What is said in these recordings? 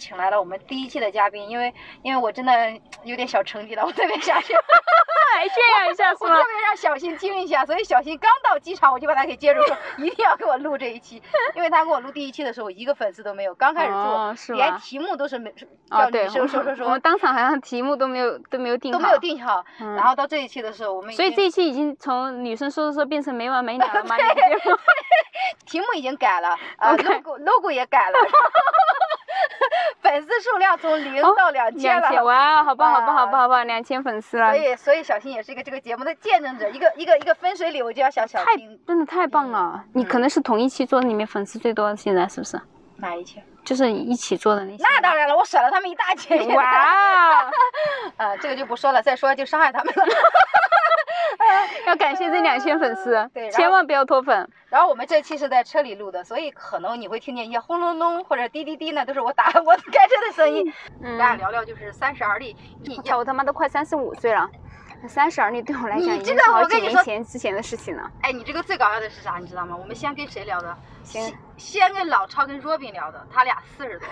请来了我们第一期的嘉宾，因为因为我真的有点小成绩了，我特别想去，来炫耀一下是吗我特？别让小新听一下，所以小新刚到机场我就把他给接住，说一定要给我录这一期，因为他给我录第一期的时候一个粉丝都没有，刚开始做，哦连题目都是没哦，对，叫女生说说说我们，当场好像题目都没有都没有定好，都没有定好，嗯然后到这一期的时候，我们所以这一期已经从女生说说说变成没完没了了吗？你的节目题目已经改了，啊 logo logo 也改了，粉丝数量从零哦到两千了。两千哇，好棒好棒啊好棒好棒，两千粉丝了所，以，所以小新也是一个这个节目的见证者，一个一个一个分水岭，我就要小小太新真的太棒了！你可能是同一期做的里面粉丝最多的，现在是不是？哪一期？就是一起做的那些。那当然了，我甩了他们一大截。哇，啊，这个就不说了，再说就伤害他们了。要感谢这两千粉丝 对千万不要脱粉。然后我们这期是在车里录的，所以可能你会听见一些轰隆隆或者滴滴滴呢，都是我打 我开车的声音。嗯咱俩聊聊就是三十而立，你我操，我他妈都快三十五岁了，三十而立对我来讲已经是好几年前之前的事情了。哎，你这个最搞笑的是啥？你知道吗？我们先跟谁聊的？先先先跟老超跟 Robin 聊的，他俩四十多。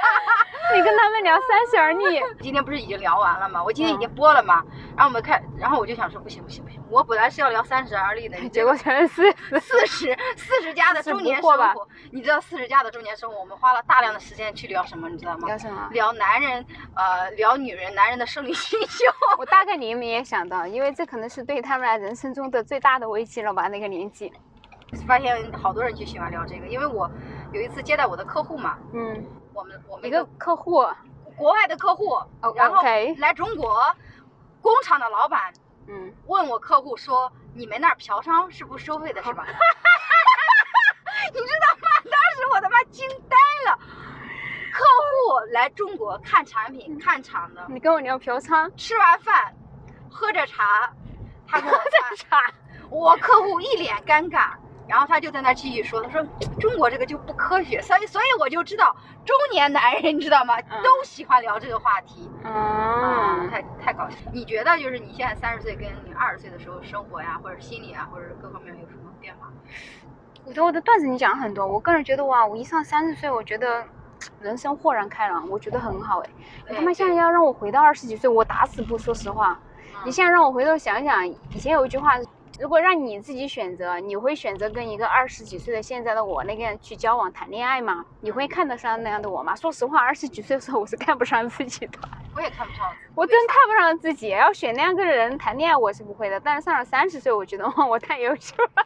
你跟他们聊三十而立，今天不是已经聊完了吗？我今天已经播了嘛。然后我们看，然后我就想说，不行不行不行，我本来是要聊三十而立的，结果全是四。四十四十加的中年生活。你知道四十加的中年生活，我们花了大量的时间去聊什么？你知道吗？聊什么？聊男人，呃，聊女人，男人的生理需求。我大概你们也想到，因为这可能是对他们俩人生中的最大的危机了吧？那个年纪。发现好多人就喜欢聊这个，因为我有一次接待我的客户嘛，嗯，我们我们一个客户，国外的客户，哦然后 OK 来中国，工厂的老板嗯，问我客户说：“你们那儿嫖娼是不收费的，是吧？” 你知道吗？当时我他妈惊呆了。客户来中国看产品、看厂的，你跟我聊嫖娼，吃完饭，喝着茶，他跟我谈茶，我客户一脸尴尬，然后他就在那继续说，他说中国这个就不科学，所以所以我就知道中年男人你知道吗，嗯都喜欢聊这个话题。啊，嗯，太太搞笑！你觉得就是你现在三十岁跟你二十岁的时候生活呀，或者心理啊，或者各方面有什么变化？我觉得我的段子你讲了很多，我个人觉得哇，我一上三十岁，我觉得人生豁然开朗，我觉得很好哎。你他妈现在要让我回到二十几岁，我打死不说实话。你现在让我回头想想，以前有一句话，如果让你自己选择，你会选择跟一个二十几岁的现在的我那个人去交往谈恋爱吗？你会看得上那样的我吗？说实话，二十几岁的时候我是看不上自己的，我也看不上，我真看不上自己。要选那样个人谈恋爱，我是不会的。但是上了三十岁，我觉得哇，我太优秀了。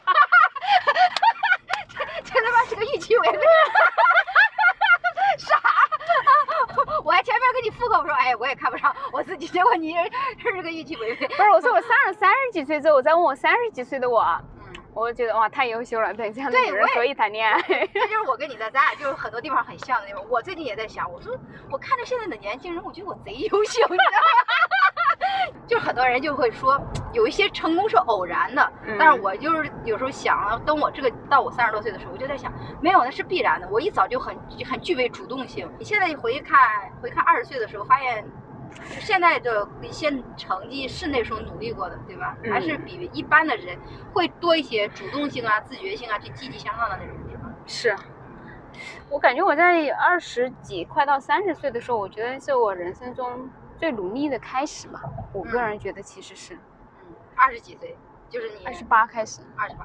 这他妈是个预期违背。啥？我还前面跟你附和我说，哎，我也看不上我自己，结果你是个预期违背。不是，我说我三十三十几岁之后，我再问我三十几岁的我，嗯，我就觉得哇，太优秀了，对这样的女人可以谈恋爱。这就是我跟你的，咱俩就是很多地方很像的地方。我最近也在想，我说我看着现在的年轻人，我觉得我贼优秀，你知道吗？就很多人就会说，有一些成功是偶然的，嗯但是我就是有时候想，等我这个到我三十多岁的时候，我就在想，没有，那是必然的。我一早就很很具备主动性。你现在回看回看二十岁的时候，发现现在的一些成绩是那时候努力过的，对吧？嗯还是比一般的人会多一些主动性啊、自觉性啊，这积极向上的那种，地方？是，我感觉我在二十几快到三十岁的时候，我觉得是我人生中最努力的开始吧。我个人觉得其实是嗯，二十几岁，就是你二十八开始，二十八，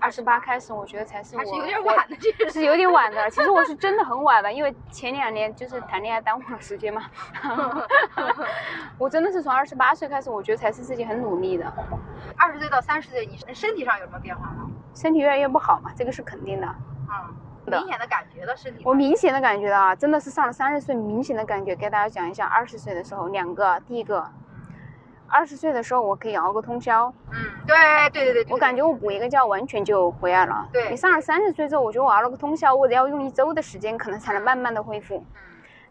二十八开始，我觉得才是我还是有点晚的，这个 是有点晚的。其实我是 真的很晚的，因为前两年就是谈恋爱耽误了时间嘛。我真的是从二十八岁开始，我觉得才是自己很努力的。二十岁到三十岁，你身体上有什么变化吗？身体越来越不好嘛，这个是肯定的。嗯，明显的感觉到身体。我明显的感觉到啊，真的是上了三十岁，明显的感觉，给大家讲一下，二十岁的时候两个，第一个，二十岁的时候我可以熬个通宵，嗯，对对对对对，我感觉我补一个觉完全就回来了。对你上了三十岁之后，我觉得我熬了个通宵，我得要用一周的时间，可能才能慢慢的恢复。嗯，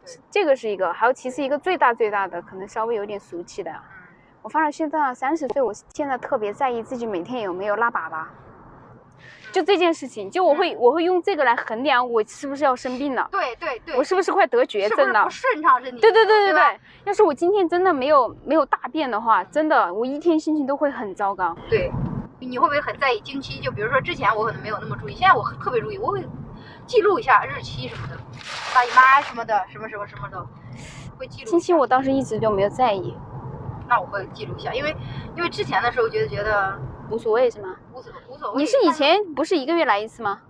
对，这个是一个，还有其次一个最大最大的，可能稍微有点俗气的，嗯我发现现在三十岁，我现在特别在意自己每天有没有拉粑粑。就这件事情，就我会我会用这个来衡量我是不是要生病了，对对对，我是不是快得绝症了是不是不。顺畅身体？对对对对吧对，要是我今天真的没有没有大便的话，真的我一天心情都会很糟糕。对，你会不会很在意经期？就比如说之前我可能没有那么注意，现在我特别注意，我会记录一下日期什么的，大姨妈什么的，什么什么什么的，会记录经。期我倒是一直就没有在意，那我会记录一下，因为因为之前的时候觉得觉得无所谓是吗？无所无所谓。你是以前不是一个月来一次吗？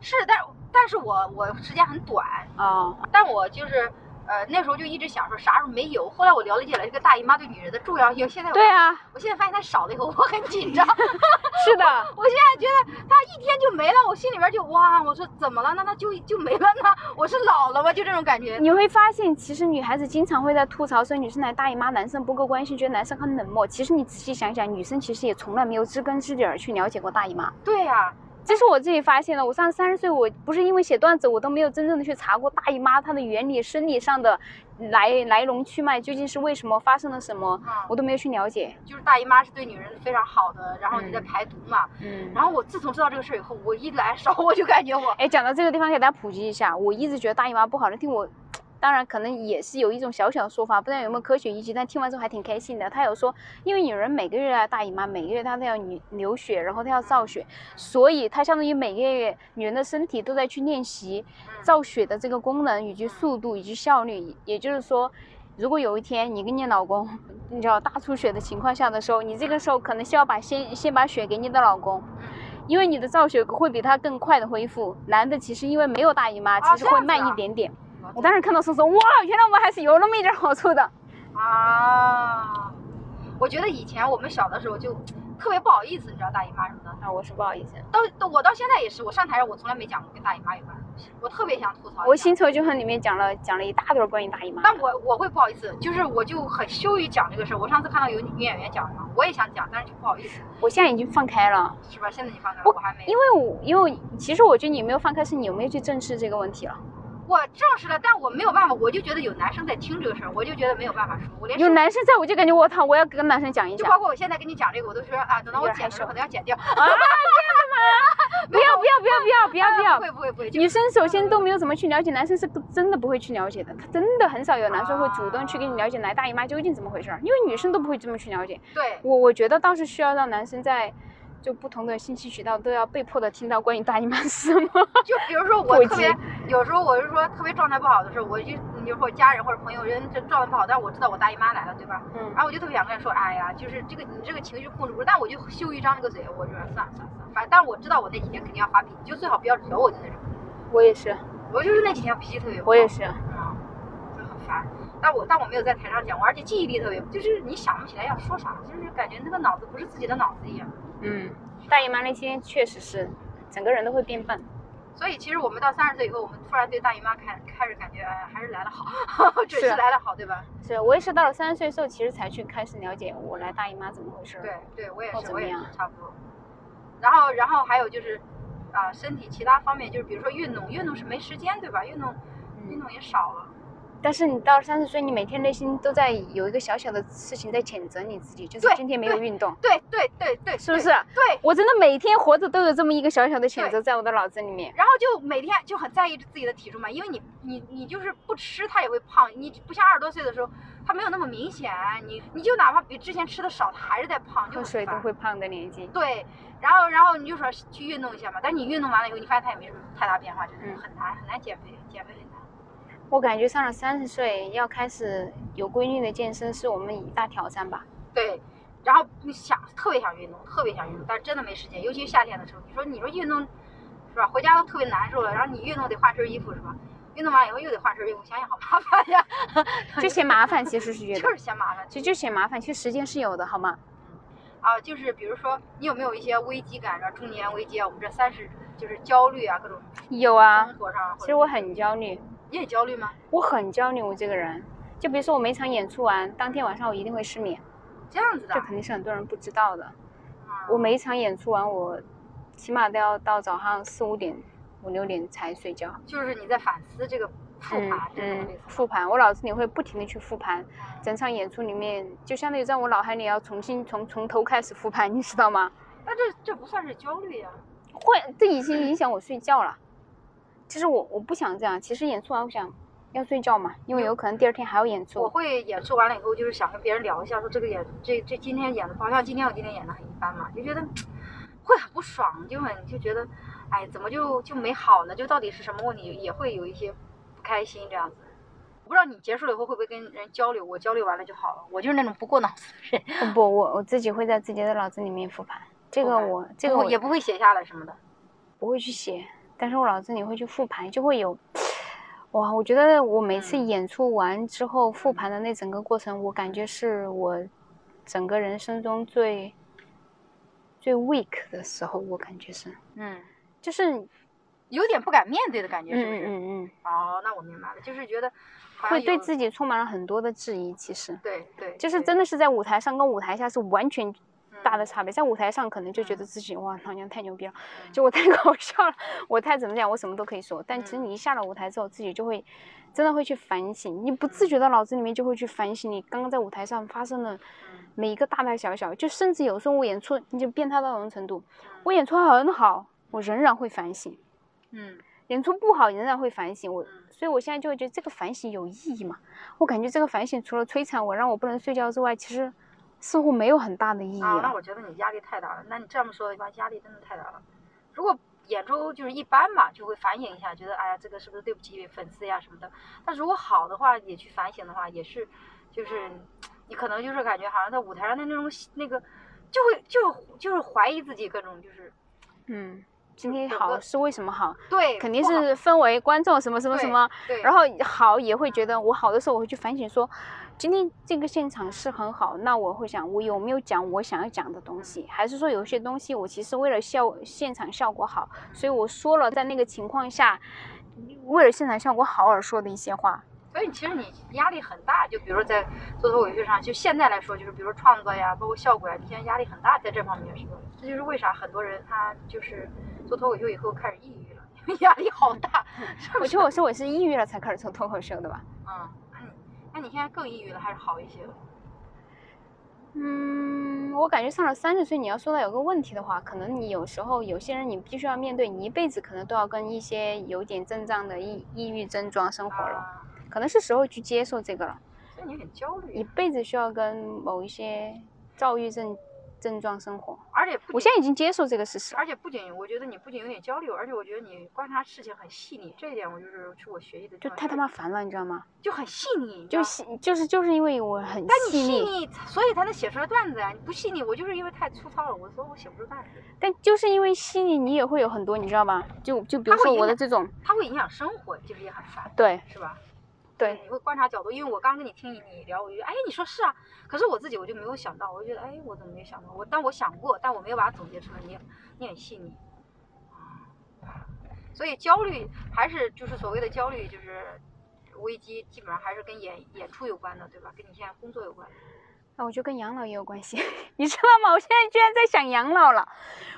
是，但但是我我时间很短，哦，但我就是呃那时候就一直想说啥时候没有，后来我了解了这个大姨妈对女人的重要性，现在我对啊，我现在发现它少了以后，我很紧张。是的，我现在觉得它一天就没了，我心里边就哇，我说怎么了？那它就就没了呢？我是老了吗？就这种感觉。你会发现，其实女孩子经常会在吐槽说女生来大姨妈，男生不够关心，觉得男生很冷漠。其实你仔细想想，女生其实也从来没有知根知底儿去了解过大姨妈。对呀、这是我自己发现的。我上三十岁，我不是因为写段子，我都没有真正的去查过大姨妈它的原理、生理上的来来龙去脉，究竟是为什么发生了什么，嗯我都没有去了解。就是大姨妈是对女人非常好的，然后你在嗯排毒嘛。嗯。然后我自从知道这个事儿以后，我一来烧我就感觉我哎，讲到这个地方，给大家普及一下，我一直觉得大姨妈不好的，听我，当然可能也是有一种小小的说法，不知道有没有科学依据，但听完之后还挺开心的。他有说，因为女人每个月来大姨妈，每个月她都要流流血，然后她要造血，所以她相当于每个月女人的身体都在去练习造血的这个功能以及速度以及效率。也就是说，如果有一天你跟你老公，你知道大出血的情况下的时候，你这个时候可能需要把先先把血给你的老公。因为你的造血会比他更快的恢复。男的其实因为没有大姨妈，啊其实会慢一点点。我当时看到时候说，哇，原来我们还是有那么一点好处的。啊，我觉得以前我们小的时候就特别不好意思，你知道大姨妈什么的。啊，我是不好意思，到到我到现在也是，我上台上我从来没讲过跟大姨妈有关的东西，我特别想吐槽。我《新仇旧恨》里面讲了讲了一大段关于大姨妈。但我我会不好意思，就是我就很羞于讲这个事儿。我上次看到有女演员讲嘛，我也想讲，但是就不好意思，我现在已经放开了，是吧？现在你放开了，我我还没。因为我因为其实我觉得你没有放开，是你有没有去正视这个问题了。我证实了，但我没有办法，我就觉得有男生在听这个事儿，我就觉得没有办法说，我连有男生在，我就感觉我操，我要跟男生讲一讲。就包括我现在跟你讲这个，我都说啊，等到我有点害羞剪的时候可能要剪掉。啊，这样的吗？不要不要不要不要不要不要不！会不会不会，女生首先都没有怎么去了解，男生是不真的不会去了解的。他真的很少有男生会主动去跟你了解来大姨妈究竟怎么回事儿，因为女生都不会这么去了解。对我我觉得倒是需要让男生在就不同的信息渠道都要被迫的听到关于大姨妈是什么。就比如说我特别有时候我是说特别状态不好的时候，我就你或者家人或者朋友人这状态不好，但是我知道我大姨妈来了，对吧？嗯然后我就特别想跟他说，哎呀，就是这个你这个情绪控制不住，但我就羞于张这个嘴，我就说算了算了算了，反正但是我知道我那几天肯定要发脾气，就最好不要惹我的那种。我也是，我就是那几天脾气特别不好，我也是。嗯，就很烦。但我但我没有在台上讲过，而且记忆力特别，就是你想不起来要说啥，就是感觉那个脑子不是自己的脑子一样。嗯，大姨妈那天确实是整个人都会变笨。所以其实我们到三十岁以后，我们突然对大姨妈开开始感觉，哎，还是来的好，准时是来的好，对吧？是我也是到了三十岁的时候，其实才去开始了解我来大姨妈怎么回事。对对，我也是，我也是差不多。然后然后还有就是，啊、身体其他方面，就是比如说运动，运动是没时间，对吧？运动运嗯，动也少了。但是你到了三十岁，你每天内心都在有一个小小的事情在谴责你自己，就是今天没有运动，对对对对，是不是？对。我真的每天活着都有这么一个小小的谴责在我的脑子里面。然后就每天就很在意自己的体重嘛，因为你你你就是不吃它也会胖，你不像二十多岁的时候，它没有那么明显，你你就哪怕比之前吃的少，它还是在胖，就喝水都会胖的年纪。对，然后然后你就说去运动一下嘛，但是你运动完了以后，你发现它也没什么太大变化，就是嗯很难很难减肥，减肥。我感觉上了三十岁要开始有规律的健身，是我们一大挑战吧。对，然后你想特别想运动，特别想运动，但真的没时间，尤其是夏天的时候，你说你说运动是吧？回家都特别难受了，然后你运动得换身衣服是吧？运动完以后又得换身衣服，想想好麻烦呀，就嫌麻烦，其实是觉 得就，是嫌麻烦。其实就嫌麻烦，其实时间是有的，好吗？啊，就是比如说你有没有一些危机感，然后中年危机啊，我们这三十就是焦虑啊，各种有啊生，活上。其实我很焦虑，你也焦虑吗？我很焦虑，我这个人。就比如说我每场演出完，当天晚上我一定会失眠，这样子的这。肯定是很多人不知道的。啊我每一场演出完，我起码都要到早上四五点、五六点才睡觉。就是你在反思这个复嗯盘嗯，复盘，我脑子里会不停的去复盘，整场演出里面就相当于在我脑海里要重新从从头开始复盘，你知道吗？那这这不算是焦虑呀、会，这已经影响我睡觉了。其实我我不想这样，其实演出完我想要睡觉嘛，因为有可能第二天还要演出我。会演出完了以后，就是想跟别人聊一下，说这个演这这今天演的不好像今天我今天演的很一般嘛，就觉得会很不爽，就很就觉得，哎，怎么就就没好呢？就到底是什么问题？也会有一些不开心这样子。我不知道你结束了以后会不会跟人交流？我交流完了就好了。我就是那种不过脑子的人。不，我我自己会在自己的脑子里面复盘。这个我这个我也不会写下来什么的，不会去写。但是我脑子里会去复盘，就会有。哇，我觉得我每次演出完之后复盘的那整个过程，我感觉是我整个人生中最最 weak 的时候。我感觉是，嗯，就是有点不敢面对的感觉，是不是？嗯嗯嗯。哦，那我明白了，就是觉得。会对自己充满了很多的质疑，其实对对，就是真的是在舞台上跟舞台下是完全大的差别。在舞台上可能就觉得自己哇，老娘太牛逼了，就我太搞笑了，我太怎么讲，我什么都可以说。但其实你一下了舞台之后，自己就会真的会去反省，你不自觉的脑子里面就会去反省你刚刚在舞台上发生的每一个大大小小，就甚至有时候我演出你就变态到什么程度，我演出很好，我仍然会反省，嗯。演出不好，仍然会反省。我，所以我现在就会觉得这个反省有意义嘛？我感觉这个反省除了摧残我，让我不能睡觉之外，其实似乎没有很大的意义。啊，那我觉得你压力太大了。那你这么说的话，压力真的太大了。如果演出就是一般嘛，就会反省一下，觉得哎呀，这个是不是对不起粉丝呀什么的。但如果好的话，也去反省的话，也是，就是你可能就是感觉好像在舞台上的那种那个，就会就就是怀疑自己各种就是，嗯。今天好是为什么好？对，肯定是氛围、观众什么什么什么。对。然后好也会觉得我好的时候，我会去反省说，今天这个现场是很好，那我会想我有没有讲我想要讲的东西，还是说有些东西我其实为了效现场效果好，所以我说了在那个情况下，为了现场效果好而说的一些话。所以其实你压力很大，就比如说在做脱口秀上，就现在来说，就是比如说创作呀，包括效果呀，你现在压力很大，在这方面是吧？这就是为啥很多人他就是。做脱口秀以后开始抑郁了，因 为压力好大。我觉得我说我是抑郁了才开始做脱口秀的吧？嗯，那你现在更抑郁了还是好一些了？嗯，我感觉上了三十岁，你要说到有个问题的话，可能你有时候有些人你必须要面对，你一辈子可能都要跟一些有点症状的抑抑郁症状生活了，可能是时候去接受这个了。所以你很焦虑。一辈子需要跟某一些躁郁症。症状生活，而且我现在已经接受这个事实。而且不仅我觉得你不仅有点焦虑，而且我觉得你观察事情很细腻，这一点我就是是我学习的。就太他妈烦了，你知道吗？就很细腻，就细就是就是因为我很细腻，所以才能写出来段子呀。你不细腻，我就是因为太粗糙了，我说我写不出段子。但就是因为细腻，你也会有很多，你知道吧？就就比如说我的这种，它会影响生活，其实也很烦。对，是吧？对，你会观察角度，因为我刚跟你听你聊，我就哎，你说是啊，可是我自己我就没有想到，我就觉得哎，我怎么没想到？我但我想过，但我没有把它总结出来。你你很细腻，所以焦虑还是就是所谓的焦虑，就是危机，基本上还是跟演演出有关的，对吧？跟你现在工作有关。那我觉得跟养老也有关系，你知道吗？我现在居然在想养老了，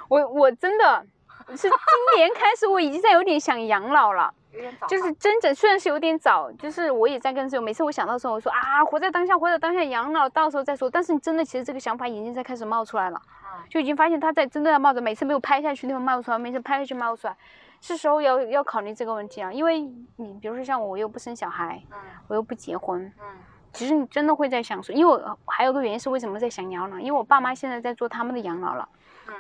我我真的是今年开始，我已经在有点想养老了。就是真正虽然是有点早，就是我也在跟这每次我想到的时候，我说啊，活在当下，活在当下，养老到时候再说。但是你真的，其实这个想法已经在开始冒出来了，就已经发现它在真的要冒着，每次没有拍下去地方冒出来，每次拍下去冒出来，是时候要要考虑这个问题啊。因为你比如说像我，我又不生小孩，我又不结婚，其实你真的会在想说，因为我还有个原因是为什么在想养老，因为我爸妈现在在做他们的养老了。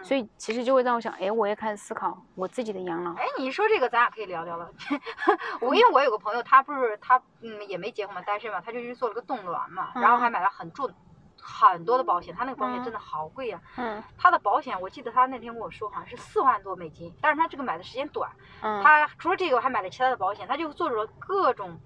所以其实就会让我想，哎，我也开始思考我自己的养老。哎，你一说这个，咱俩可以聊聊了。我因为我有个朋友，他不是他嗯也没结婚嘛，单身嘛，他就去做了个冻卵嘛，然后还买了很重很多的保险，他那个保险真的好贵呀。嗯。他的保险，我记得他那天跟我说，好像是四万多美金，但是他这个买的时间短。嗯。他除了这个，还买了其他的保险，他就做了各种，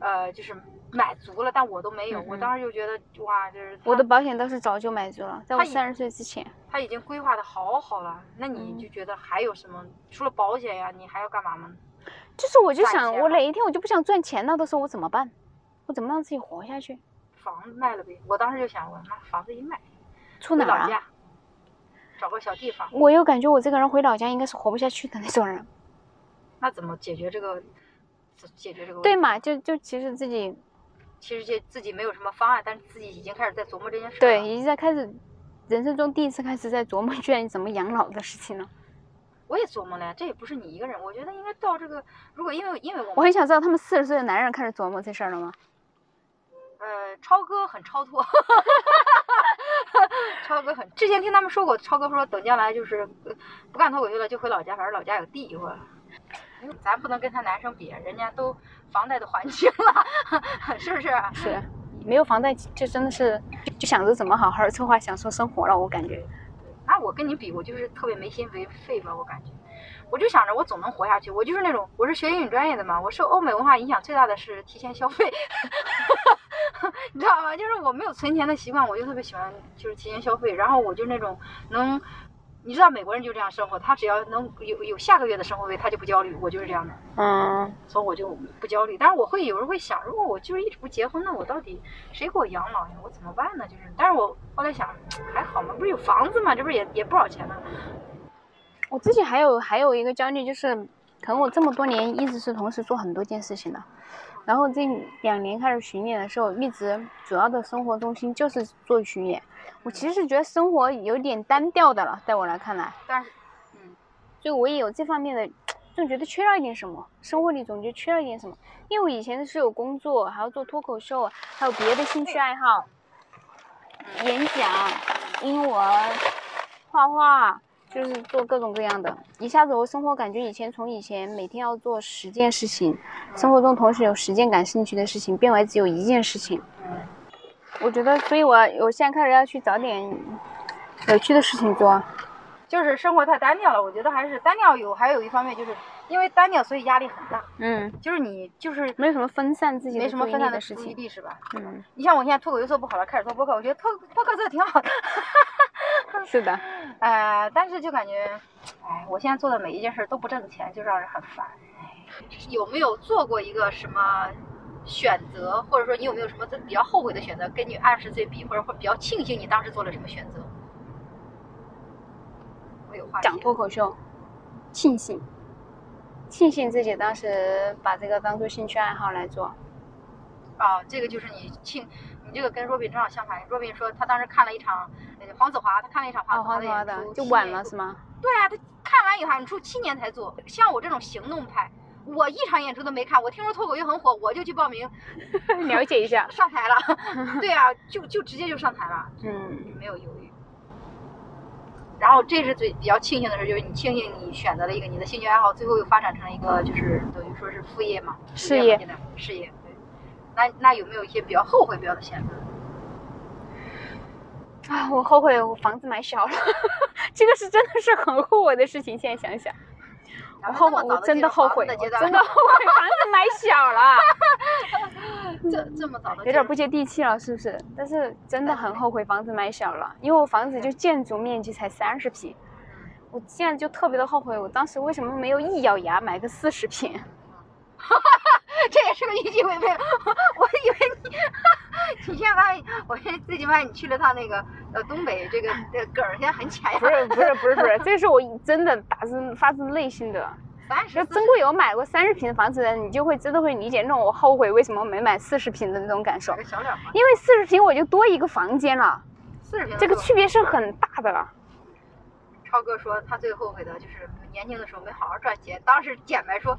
呃，就是。买足了，但我都没有。我当时就觉得，哇，就是我的保险倒是早就买足了，在我三十岁之前。他已经规划的好好了，那你就觉得还有什么？除了保险呀，你还要干嘛吗？就是我就想，我哪一天我就不想赚钱了的时候，我怎么办？我怎么让自己活下去？房子卖了呗。我当时就想，我那房子一卖，出哪儿啊？找个小地方。我又感觉我这个人回老家应该是活不下去的那种人。那怎么解决这个？解决这个？对嘛？就就其实自己。其实就自己没有什么方案，但是自己已经开始在琢磨这件事。对，已经在开始，人生中第一次开始在琢磨，居然怎么养老的事情了。我也琢磨了呀，这也不是你一个人，我觉得应该到这个，如果因为因为我我很想知道他们四十岁的男人开始琢磨这事儿了吗？呃，超哥很超脱，超哥很，之前听他们说过，超哥说等将来就是呃不干脱口秀了，就回老家，反正老家有地一会儿。咱不能跟他男生比，人家都房贷都还清了，是不是？是，没有房贷就真的是就想着怎么好好策划享受生活了，我感觉。那，我跟你比，我就是特别没心没肺吧，我感觉。我就想着我总能活下去，我就是那种，我是学英语专业的嘛，我受欧美文化影响最大的是提前消费，你知道吗？就是我没有存钱的习惯，我就特别喜欢就是提前消费，然后我就那种能，你知道美国人就这样生活，他只要能有有下个月的生活费，他就不焦虑，我就是这样的，嗯，所以我就不焦虑。但是我会有人会想，如果我就是一直不结婚，那我到底谁给我养老呀？我怎么办呢？就是，但是我后来想，还好嘛，不是有房子嘛，这不是也也不少钱呢。我自己还有还有一个焦虑，就是可能我这么多年一直是同时做很多件事情的，然后这两年开始巡演的时候，一直主要的生活中心就是做巡演。我其实是觉得生活有点单调的了，在我来看来，对，嗯，所以我也有这方面的，总觉得缺了一点什么，生活里总觉得缺了一点什么。因为我以前是有工作，还要做脱口秀，还有别的兴趣爱好，演讲、英文、画画。就是做各种各样的，一下子我生活感觉以前从以前每天要做十件事情，生活中同时有十件感兴趣的事情，变为只有一件事情。我觉得，所以我我现在开始要去找点有趣的事情做。就是生活太单调了，我觉得还是单调有，还有一方面就是因为单调，所以压力很大。嗯，就是你就是没什么分散自己没什么分散的事情，是吧？嗯，你像我现在脱口秀做不好了，开始做播客，我觉得脱播客做的挺好的。是的，呃，但是就感觉，哎，我现在做的每一件事都不挣钱，就让人很烦。有没有做过一个什么选择，或者说你有没有什么比较后悔的选择，跟你二十岁比，或者会比较庆幸你当时做了什么选择？我有话讲脱口秀，庆幸，庆幸自己当时把这个当做兴趣爱好来做。啊，这个就是你庆，你这个跟若冰正好相反。若冰说他当时看了一场黄子华，他看了一场黄子华的演出，就晚了是吗？对啊，他看完以后你出七年才做。像我这种行动派，我一场演出都没看。我听说脱口秀很火，我就去报名 了解一下，上台了。对啊，就就直接就上台了，嗯，没有犹豫。然后这是最比较庆幸的事，就是你庆幸你选择了一个你的兴趣爱好，最后又发展成了一个就是等于说是副业嘛，事业，事业。对，那那有没有一些比较后悔不要的选择？啊，我后悔我房子买小了，这个是真的是很后悔的事情。现在想想。我后悔，我真的后悔，真的后悔房子买小了。这这么早的，有点不接地气了，是不是？但是真的很后悔房子买小了，因为我房子就建筑面积才三十平，我现在就特别的后悔，我当时为什么没有一咬牙买个四十平？哈哈，这也是个一计违背。我以为你，你现在发现，我最近发现你去了趟那个呃东北，这个这个梗现在很浅呀。不是不是不是不 是，这是我真的打自发自内心的。三十。曾国有买过三十平的房子的，你就会真的会理解那种我后悔为什么没买四十平的那种感受。因为四十平我就多一个房间了。四十平。这个区别是很大的。超哥说他最后悔的就是年轻的时候没好好赚钱。当时姐妹说，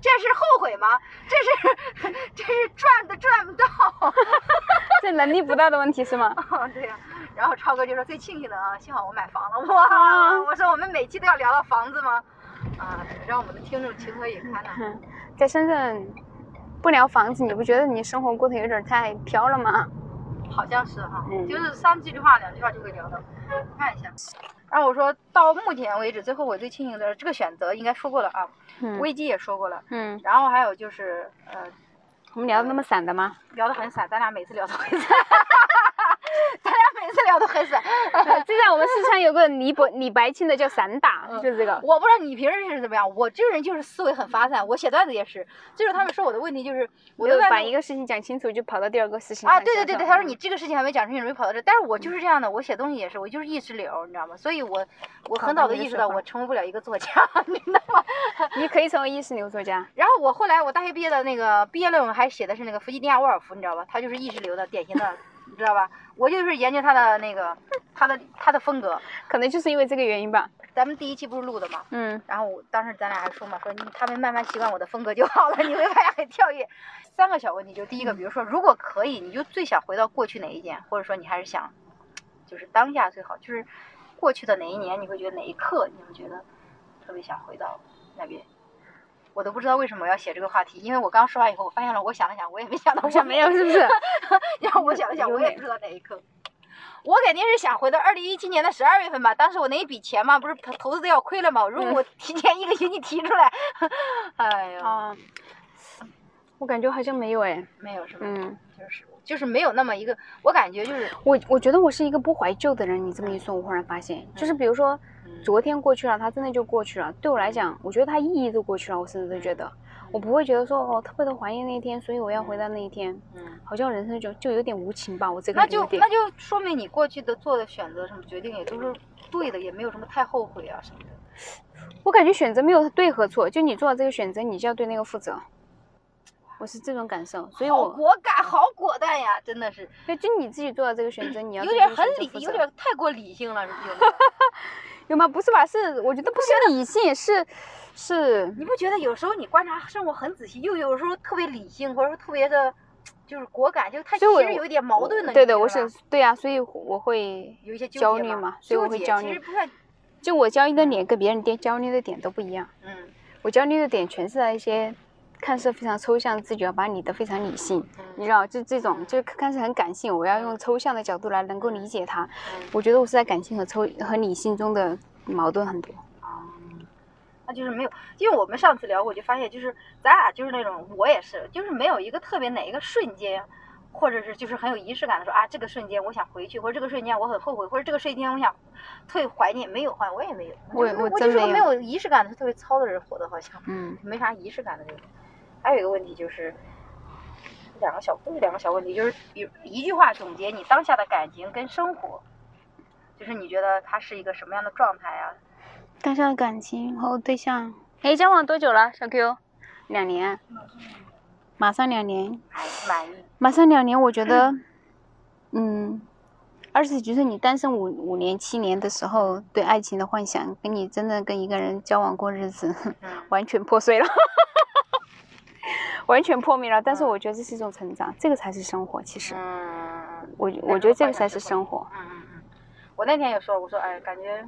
这是后悔吗？这是这是赚的赚不到。这能力不大的问题是吗？对呀。然后超哥就说最庆幸的啊，幸好我买房了。哇！我说我们每期都要聊到房子吗？啊，让我们的听众情何以堪呢？在深圳不聊房子，你不觉得你生活过得有点太飘了吗？好像是哈，就是三句话两句话就会聊到。看一下。然后我说到目前为止，最后我最庆幸的这个选择应该说过了啊，危机也说过了，嗯，然后还有就是呃，我们聊的那么散的吗？聊的很散，咱俩每次聊都很散。咱俩每次聊都很散。就像我们四川有个李白李白清的叫散打，就是这个。我不知道你平时是怎么样，我这个人就是思维很发散，我写段子也是。就是他们说我的问题就是，我就把一个事情讲清楚，就跑到第二个事情。啊，对对对对，他说你这个事情还没讲清楚，没跑到这。但是我就是这样的，我写东西也是，我就是意识流，你知道吗？所以我我很早的意识到我成为不了一个作家，你知道吗？你可以成为意识流作家。然后我后来我大学毕业的那个毕业论文还写的是那个弗吉尼亚·沃尔夫，你知道吧？他就是意识流的典型的。你知道吧？我就是研究他的那个，他的他的风格，可能就是因为这个原因吧。咱们第一期不是录的吗？嗯。然后我当时咱俩还说嘛，说你他们慢慢习惯我的风格就好了，你会发现很跳跃。三个小问题，就第一个，比如说如果可以，你就最想回到过去哪一年，或者说你还是想，就是当下最好，就是过去的哪一年，你会觉得哪一刻你会觉得特别想回到那边。我都不知道为什么要写这个话题，因为我刚说完以后，我发现了，我想了想，我也没想到，我想没有，是不是？然后我想了想，我也不知道哪一刻。我肯定是想回到二零一七年的十二月份吧，当时我那一笔钱嘛，不是投投资都要亏了嘛，如果我提前一个星期提出来，哎呀，啊，我感觉好像没有哎，没有是吧？嗯，就是就是没有那么一个，我感觉就是我我觉得我是一个不怀旧的人。你这么一说，我忽然发现，就是比如说昨天过去了，它真的就过去了。对我来讲，我觉得它意义都过去了，我甚至都觉得，我不会觉得说哦特别的怀念那一天，所以我要回到那一天。嗯，好像人生就就有点无情吧，我这个那就那就说明你过去的做的选择什么决定也都是对的，也没有什么太后悔啊什么的。我感觉选择没有对和错，就你做了这个选择，你就要对那个负责。我是这种感受，所以我果敢，好果断呀，真的是对，就你自己做的这个选择，你要有点很理，有点太过理性了，有 没有？有吗？不是吧？是我觉得不是理性，是是你不觉得有时候你观察生活很仔细，又有时候特别理性，或者说特别的，就是果敢，就他其实有一点矛盾的。对对，我是对呀、所以我会有一些焦虑嘛嘛，所以我会焦虑其实。不算，就我焦虑的点跟别人点焦虑的点都不一样，嗯我焦虑的点全是在一些看似非常抽象的自觉，把你的非常理性，你嗯知道，就这种就看似很感性，我要用抽象的角度来能够理解它。嗯我觉得我是在感性和抽和理性中的矛盾很多。啊，那就是没有，因为我们上次聊，我就发现就是咱俩就是那种，我也是，就是没有一个特别哪一个瞬间。或者是就是很有仪式感的说啊，这个瞬间我想回去，或者这个瞬间我很后悔，或者这个瞬间我想特别怀念，没有好像，我也没有。我我就是个没有仪式感的，特别糙的人活的，好像。嗯，没啥仪式感的那种。还有一个问题就是，两个小不是两个小问题，就是一一句话总结你当下的感情跟生活，就是你觉得他是一个什么样的状态啊？当下的感情和对象，哎，交往多久了，小 Q？两年，马上两年，还满意？马上两年，我觉得，嗯，二十几岁你单身五五年七年的时候，对爱情的幻想，跟你真的跟一个人交往过日子，嗯完全破碎了，完全破灭了。但是我觉得这是一种成长，这个才是生活。其实，嗯，我我觉得这个才是是生活。嗯嗯嗯。我那天也说，我说哎，感觉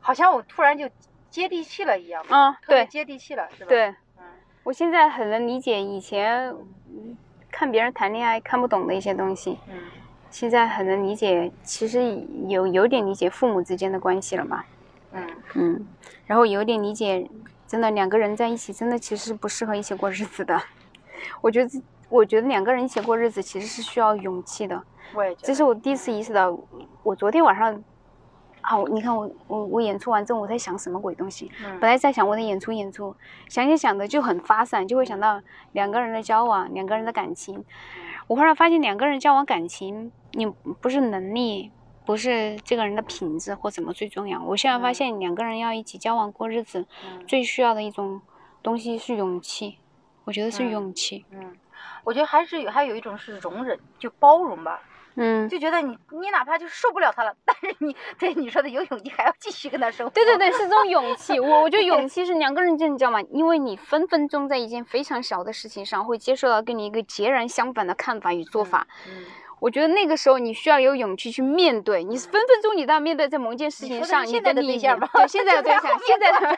好像我突然就接地气了一样，嗯，对接地气了，是吧？。对，嗯我现在很能理解以前嗯看别人谈恋爱看不懂的一些东西。嗯现在很能理解，其实有有点理解父母之间的关系了嘛，嗯嗯，然后有点理解，真的两个人在一起，真的其实是不适合一起过日子的。我觉得，我觉得两个人一起过日子其实是需要勇气的。我也觉得。这是我第一次意识到，我昨天晚上，啊，你看我我我演出完之后，我在想什么鬼东西？嗯本来在想我的演出演出，想着想的就很发散，就会想到两个人的交往，两个人的感情。我忽然发现，两个人交往感情，你不是能力，不是这个人的品质或怎么最重要。我现在发现，两个人要一起交往过日子，嗯最需要的一种东西是勇气。我觉得是嗯勇气。嗯，我觉得还是有还有一种是容忍，就包容吧。嗯，就觉得你你哪怕就受不了他了，但是你对你说的有勇气还要继续跟他生活。对对对，是这种勇气。我我觉得勇气是两个人就你知道吗？因为你分分钟在一件非常小的事情上会接受到跟你一个截然相反的看法与做法。嗯，我觉得那个时候你需要有勇气去面对，你分分钟你都要面对在某一件事情上，你的是现在的你利益对象吧对现在的对象，现在的 就在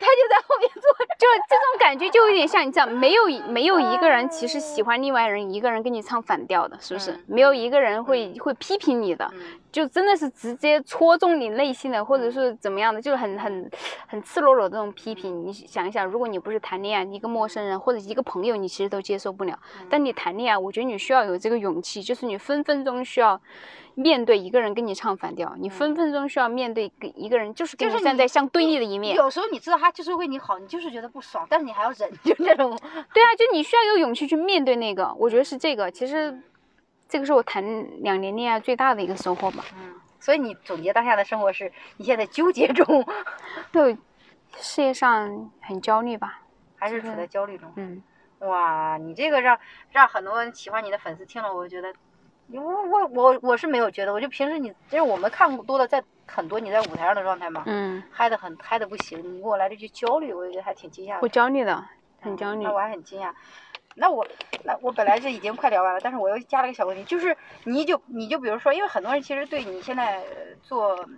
他就在后面坐着。就这种感觉就有点像你这样，没有一没有一个人其实喜欢另外人一个人跟你唱反调的，是不是嗯？没有一个人会会批评你的。嗯就真的是直接戳中你内心的，或者是怎么样的，就是很很很赤裸裸的这种批评。你想一想，如果你不是谈恋爱，一个陌生人或者一个朋友，你其实都接受不了。但你谈恋爱，我觉得你需要有这个勇气，就是你分分钟需要面对一个人跟你唱反调，你分分钟需要面对跟一个人就是跟你你站在相对立的一面。有时候你知道他就是为你好，你就是觉得不爽，但是你还要忍，就这种。对啊，就你需要有勇气去面对那个，我觉得是这个。其实这个是我谈两年恋爱最大的一个收获吧。嗯，所以你总结当下的生活是你现在纠结中，对，事业上很焦虑吧。还是处在焦虑中？嗯。哇，你这个让让很多喜欢你的粉丝听了，我觉得，我我我我是没有觉得，我就平时你就是我们看多了，在很多你在舞台上的状态嘛，嗯，嗨的很嗨的不行，你给我来这句焦虑，我觉得还挺惊讶的。我焦虑的，很焦虑嗯那。我还很惊讶。那我那我本来是已经快聊完了，但是我又加了个小问题，就是你就你就比如说，因为很多人其实对你现在做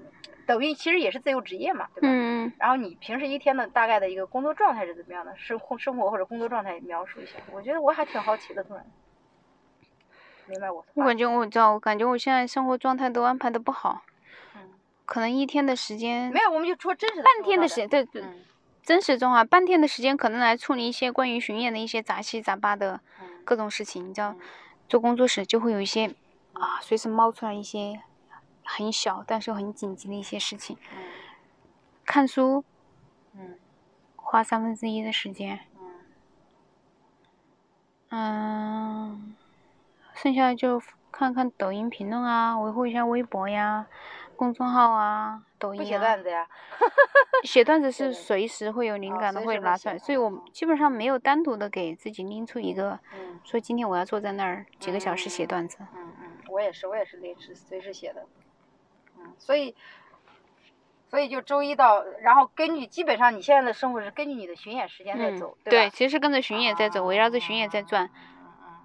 抖音其实也是自由职业嘛，对吧？嗯，然后你平时一天的大概的一个工作状态是怎么样的？生活生活或者工作状态描述一下，我觉得我还挺好奇的，突然。明白我。我感觉我知道，我感觉我现在生活状态都安排的不好，嗯，可能一天的时间没有，我们就说真实的半天的时间，对对，嗯真实中啊，半天的时间可能来处理一些关于巡演的一些杂七杂八的嗯各种事情，你知道嗯，做工作室就会有一些啊，随时冒出来一些很小但是又很紧急的一些事情。嗯看书嗯花三分之一的时间，嗯嗯，剩下就看看抖音评论啊，维护一下微博呀、公众号啊、抖音。写段子呀？写段子 是随时会有灵哦感的，会拿出来，所以我基本上没有单独的给自己拎出一个，嗯说今天我要坐在那儿几个小时写段子。嗯嗯，我也是，我也是临时随时写的。嗯，所以所以就周一到，然后根据基本上你现在的生活是根据你的巡演时间在嗯走，，对，吧？其实是跟着巡演在走，围绕着巡演在转。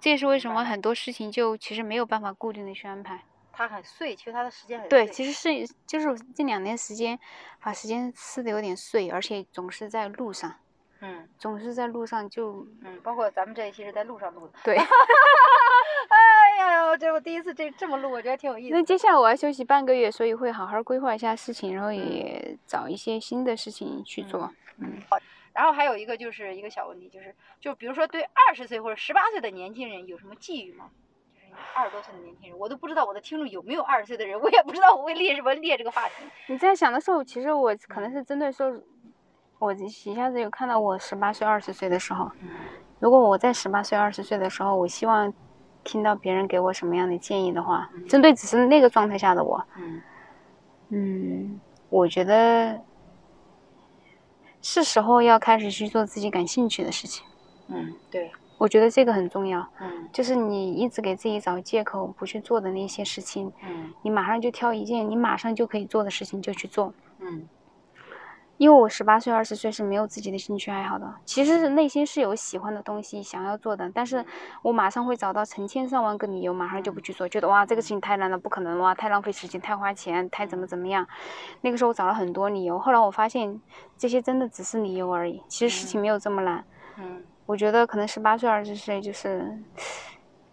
这也是为什么很多事情就其实没有办法固定的去安排。它很碎，其实它的时间很对，其实是就是这两年时间，把时间吃的有点碎，而且总是在路上，嗯总是在路上就嗯，包括咱们这一期是在路上录的。对。哎呀，这我第一次这这么录，我觉得挺有意思的。那接下来我要休息半个月，所以会好好规划一下事情，然后也找一些新的事情去做。嗯好然后还有一个就是一个小问题，就是就比如说对二十岁或者十八岁的年轻人有什么寄语吗？就是二十多岁的年轻人，我都不知道我的听众有没有二十岁的人，我也不知道我会列什么列这个话题。你在想的时候，其实我可能是针对说，我一下子有看到我十八岁、二十岁的时候，嗯。如果我在十八岁、二十岁的时候，我希望听到别人给我什么样的建议的话，针对只是那个状态下的我，嗯。嗯，我觉得是时候要开始去做自己感兴趣的事情。嗯，对，我觉得这个很重要，嗯就是你一直给自己找借口不去做的那些事情，嗯你马上就挑一件你马上就可以做的事情就去做。嗯因为我十八岁、二十岁是没有自己的兴趣爱好的，其实是内心是有喜欢的东西想要做的，但是我马上会找到成千上万个理由，马上就不去做，觉得哇这个事情太难了，不可能哇，太浪费时间，太花钱，太怎么怎么样。那个时候我找了很多理由，后来我发现这些真的只是理由而已，其实事情没有这么难。嗯我觉得可能十八岁、二十岁就是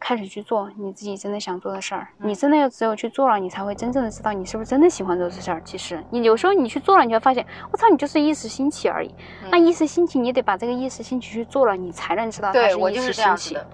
开始去做你自己真的想做的事儿。你真的要只有去做了，你才会真正的知道你是不是真的喜欢做这事儿。其实你有时候你去做了，你就会发现，我操，你就是一时兴起而已。那一时兴起，你得把这个一时兴起去做了，你才能知道它对是一时我就是。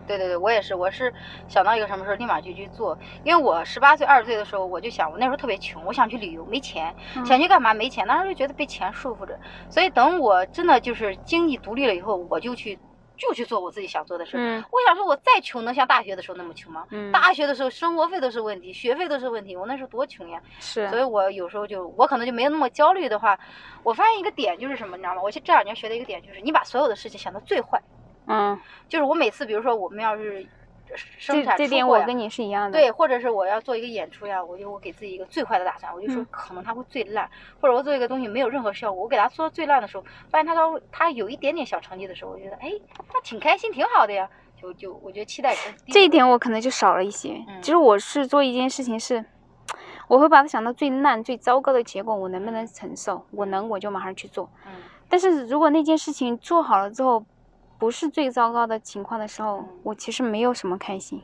对对对，我也是，我是想到一个什么事儿，立马就去做。因为我十八岁、二十岁的时候，我就想，我那时候特别穷，我想去旅游，没钱，嗯想去干嘛没钱，当时就觉得被钱束缚着。所以等我真的就是经济独立了以后，我就去就去做我自己想做的事我想说，我再穷能像大学的时候那么穷吗？嗯，大学的时候生活费都是问题，学费都是问题，我那时候多穷呀。是所以我有时候就我可能就没有那么焦虑的话，我发现一个点就是什么，你知道吗？我这两年学的一个点就是，你把所有的事情想到最坏。嗯，就是我每次，比如说我们要是生这产这点我跟你是一样的。对，或者是我要做一个演出呀，我就我给自己一个最坏的打算，我就说嗯可能它会最烂，或者我做一个东西没有任何效果，我给它做到最烂的时候，发现它到它有一点点小成绩的时候，我觉得哎，那挺开心，挺好的呀，就就我觉得期待值低这一点我可能就少了一些。嗯其实我是做一件事情是，我会把它想到最烂、最糟糕的结果，我能不能承受？我能，我就马上去做。嗯但是如果那件事情做好了之后，不是最糟糕的情况的时候，嗯我其实没有什么开心。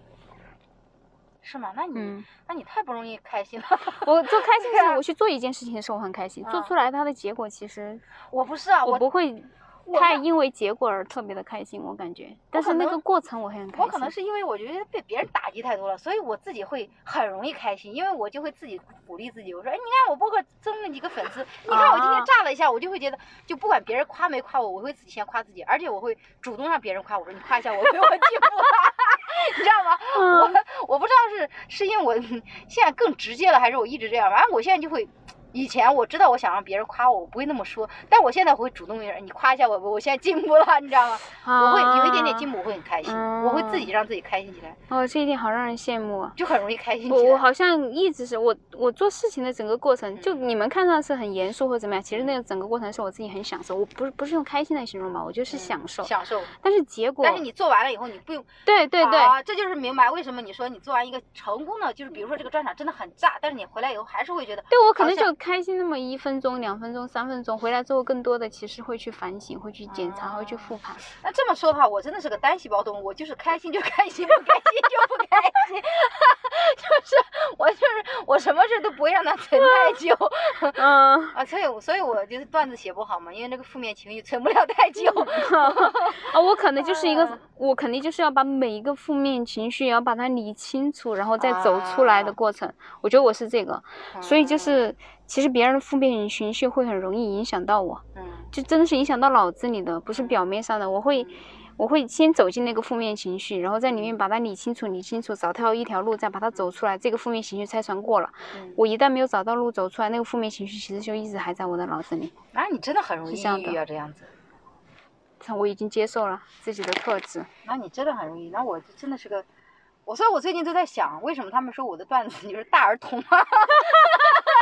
是吗？那你、嗯，那你太不容易开心了。我做开心 对啊是我去做一件事情的时候我很开心，做嗯出来它的结果其实我不是啊，我我不会我那太因为结果而特别的开心，我感觉。但是那个过程我会很开心。我可能是因为我觉得被别人打击太多了，所以我自己会很容易开心，因为我就会自己鼓励自己，我说，哎，你看我播客增了几个粉丝，你看我今天啊炸了一下，我就会觉得，就不管别人夸没夸我，我会自己先夸自己，而且我会主动让别人夸我说，你夸一下我，给我进步了，你知道吗？嗯我我不知道是是因为我现在更直接了，还是我一直这样，反正我现在就会以前我知道我想让别人夸我，我不会那么说，但我现在我会主动一点，你夸一下我，我现在进步了，你知道吗？我会有一点点进步，我会很开心，我会自己让自己开心起来。哦，这一点好让人羡慕啊！就很容易开心起来。我我好像一直是我我做事情的整个过程，就你们看上是很严肃或怎么样，其实那个整个过程是我自己很享受。我不是不是用开心来形容吧，我就是享受。享受。但是结果。但是你做完了以后，你不用。对对对。啊，这就是明白为什么你说你做完一个成功的，就是比如说这个专场真的很炸，但是你回来以后还是会觉得。对我可能就开心那么一分钟、两分钟、三分钟，回来之后更多的其实会去反省、会去检查、会去复盘。那这么说的话，我真的是个单细胞动物，我就是开心就开心，不开心就不开心，就是我就是我什么事都不会让它存太久。嗯啊，所以所以我就是段子写不好嘛，因为那个负面情绪存不了太久。啊，我可能就是一个，我肯定就是要把每一个负面情绪要把它理清楚，然后再走出来的过程。我觉得我是这个，所以就是其实别人的负面情绪会很容易影响到我，嗯，就真的是影响到脑子里的，不是表面上的。我会我会先走进那个负面情绪，然后在里面把它理清楚、理清楚，找到一条路，再把它走出来。这个负面情绪拆穿过了，我一旦没有找到路走出来，那个负面情绪其实就一直还在我的脑子里。那你真的很容易抑郁啊，这样子。我已经接受了自己的特质。那你真的很容易。那我真的是个，我所以，我最近都在想，为什么他们说我的段子就是大儿童啊？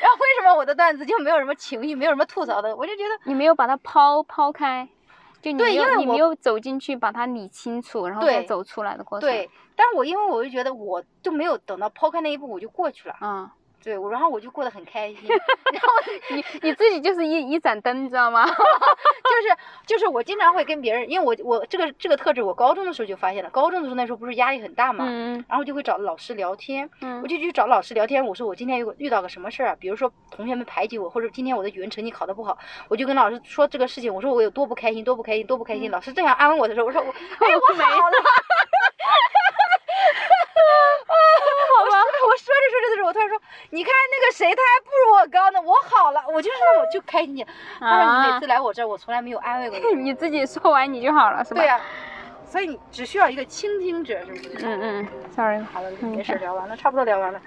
然后为什么我的段子就没有什么情绪，没有什么吐槽的？我就觉得你没有把它抛抛开，就你没有你没有走进去把它理清楚，然后再走出来的过程。对，但是我因为我就觉得我就没有等到抛开那一步，我就过去了。嗯。对，然后我就过得很开心，然后你你自己就是一一盏灯，你知道吗？就是就是我经常会跟别人，因为我我这个这个特质，我高中的时候就发现了。高中的时候那时候不是压力很大嘛，嗯，然后就会找老师聊天，嗯，我就去找老师聊天。我说我今天有遇到个什么事儿，比如说同学们排挤我，或者今天我的语文成绩考得不好，我就跟老师说这个事情。我说我有多不开心，多不开心，多不开心。老师正想安慰我的时候，我说我 哎我好了。我说着说着的时候，我突然说：“你看那个谁，他还不如我高呢。我好了，我就是那我就开心。”他说：“你每次来我这儿，我从来没有安慰过你。你自己说完你就好了，是吧？”对呀，所以你只需要一个倾听者，是不是？嗯嗯，sorry，好了，没事，聊完了，差不多聊完了。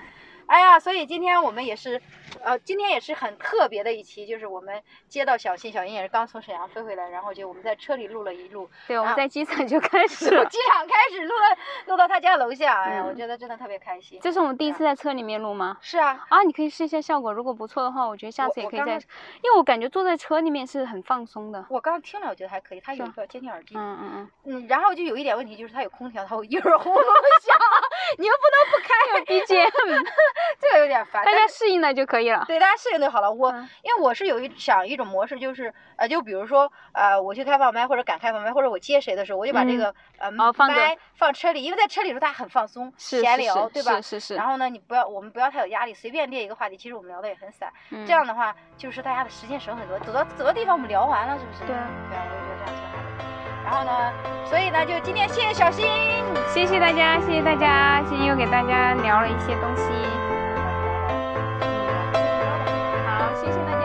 哎呀，所以今天我们也是，呃，今天也是很特别的一期，就是我们接到小新，小新也是刚从沈阳飞回来，然后就我们在车里录了一录。对，我们在机场就开 始了。机场开始录了，录到他家楼下，哎呀，我觉得真的特别开心。这是我们第一次在车里面录吗？是啊。啊，你可以试一下效果，如果不错的话，我觉得下次也可以再，因为我感觉坐在车里面是很放松的。我刚刚听了，我觉得还可以，它有一个监听耳机。嗯嗯嗯。嗯，然后就有一点问题，就是它有空调，它会一会儿轰隆响，你又不能不开 有 BGM，这个有点烦。大家适应了就可以了。对，大家适应就好了。我因为我是有一想一种模式，就是呃，就比如说呃，我去开放麦或者敢开放麦，或者我接谁的时候，我就把这个呃麦放车里，因为在车里时候大家很放松，闲聊，对吧？是是是。然后呢，你不要我们不要太有压力，随便列一个话题，其实我们聊的也很散。这样的话，就是大家的时间省很多，走到走到地方我们聊完了，是不是？对。对啊，我就觉得这样挺好的。然后呢，所以呢，就今天谢谢小新，谢谢大家，谢谢大家，今天又给大家聊了一些东西。谢谢大家。